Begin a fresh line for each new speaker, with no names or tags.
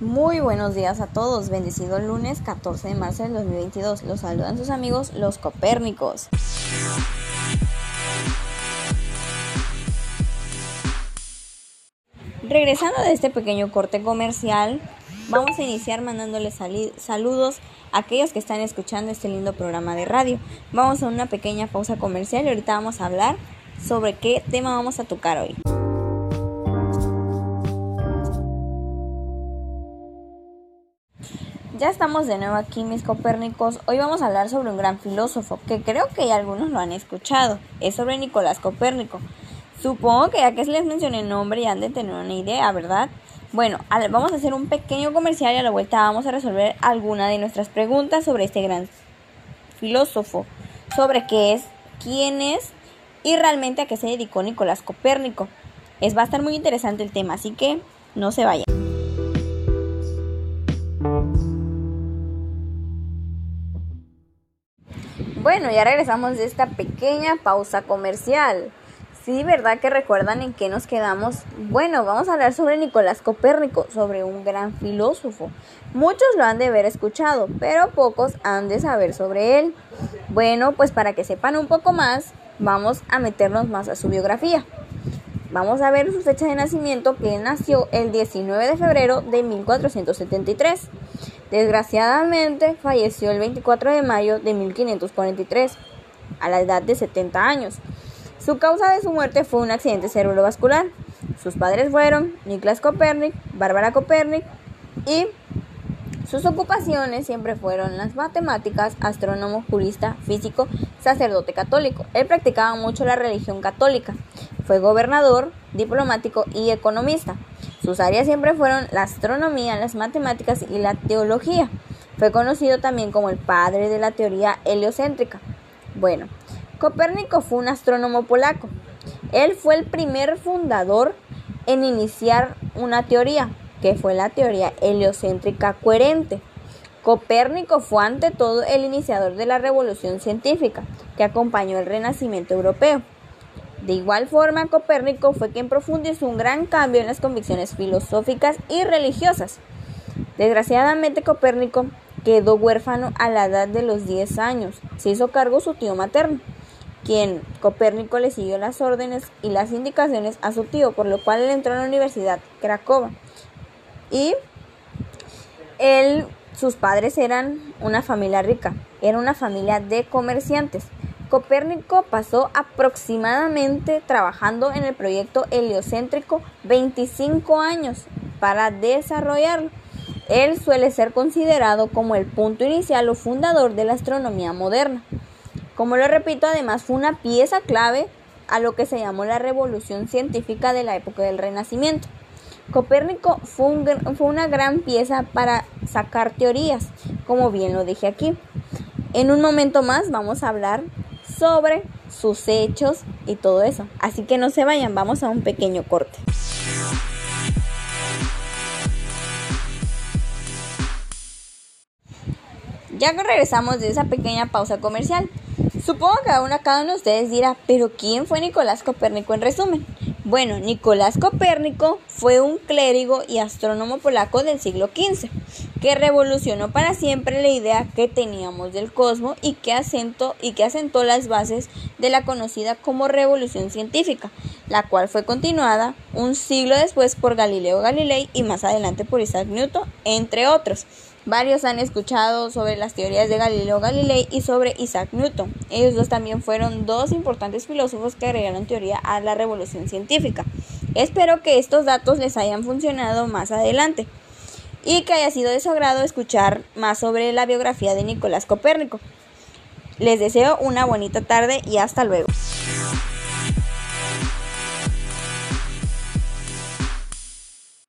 Muy buenos días a todos, bendecido lunes 14 de marzo del 2022. Los saludan sus amigos los Copérnicos. Regresando de este pequeño corte comercial, vamos a iniciar mandándoles saludos a aquellos que están escuchando este lindo programa de radio. Vamos a una pequeña pausa comercial y ahorita vamos a hablar sobre qué tema vamos a tocar hoy. Ya estamos de nuevo aquí, mis copérnicos. Hoy vamos a hablar sobre un gran filósofo que creo que algunos lo han escuchado. Es sobre Nicolás Copérnico. Supongo que ya que les mencioné el nombre ya han de tener una idea, ¿verdad? Bueno, vamos a hacer un pequeño comercial y a la vuelta vamos a resolver alguna de nuestras preguntas sobre este gran filósofo, sobre qué es, quién es y realmente a qué se dedicó Nicolás Copérnico. Es va a estar muy interesante el tema, así que no se vayan. Bueno, ya regresamos de esta pequeña pausa comercial. Sí, ¿verdad que recuerdan en qué nos quedamos? Bueno, vamos a hablar sobre Nicolás Copérnico, sobre un gran filósofo. Muchos lo han de haber escuchado, pero pocos han de saber sobre él. Bueno, pues para que sepan un poco más, vamos a meternos más a su biografía. Vamos a ver su fecha de nacimiento, que nació el 19 de febrero de 1473. Desgraciadamente, falleció el 24 de mayo de 1543, a la edad de 70 años. Su causa de su muerte fue un accidente cerebrovascular. Sus padres fueron Niklas Copernic, Bárbara Copernic y sus ocupaciones siempre fueron las matemáticas, astrónomo, jurista, físico, sacerdote católico. Él practicaba mucho la religión católica. Fue gobernador, diplomático y economista. Sus áreas siempre fueron la astronomía, las matemáticas y la teología. Fue conocido también como el padre de la teoría heliocéntrica. Bueno, Copérnico fue un astrónomo polaco. Él fue el primer fundador en iniciar una teoría, que fue la teoría heliocéntrica coherente. Copérnico fue ante todo el iniciador de la revolución científica que acompañó el renacimiento europeo. De igual forma, Copérnico fue quien profundizó un gran cambio en las convicciones filosóficas y religiosas. Desgraciadamente, Copérnico quedó huérfano a la edad de los 10 años. Se hizo cargo su tío materno quien Copérnico le siguió las órdenes y las indicaciones a su tío, por lo cual él entró a la Universidad Cracova. Y él, sus padres eran una familia rica, era una familia de comerciantes. Copérnico pasó aproximadamente trabajando en el proyecto heliocéntrico 25 años para desarrollarlo. Él suele ser considerado como el punto inicial o fundador de la astronomía moderna. Como lo repito, además fue una pieza clave a lo que se llamó la revolución científica de la época del Renacimiento. Copérnico fue, una gran pieza para sacar teorías, como bien lo dije aquí. En un momento más vamos a hablar sobre sus hechos y todo eso. Así que no se vayan, vamos a un pequeño corte. Ya que regresamos de esa pequeña pausa comercial, Supongo que aún cada uno de ustedes dirá, pero ¿quién fue Nicolás Copérnico en resumen? Bueno, Nicolás Copérnico fue un clérigo y astrónomo polaco del siglo XV, que revolucionó para siempre la idea que teníamos del cosmos y que, asentó, y que asentó las bases de la conocida como revolución científica, la cual fue continuada un siglo después por Galileo Galilei y más adelante por Isaac Newton, entre otros. Varios han escuchado sobre las teorías de Galileo Galilei y sobre Isaac Newton. Ellos dos también fueron dos importantes filósofos que agregaron teoría a la revolución científica. Espero que estos datos les hayan funcionado más adelante y que haya sido de su agrado escuchar más sobre la biografía de Nicolás Copérnico. Les deseo una bonita tarde y hasta luego.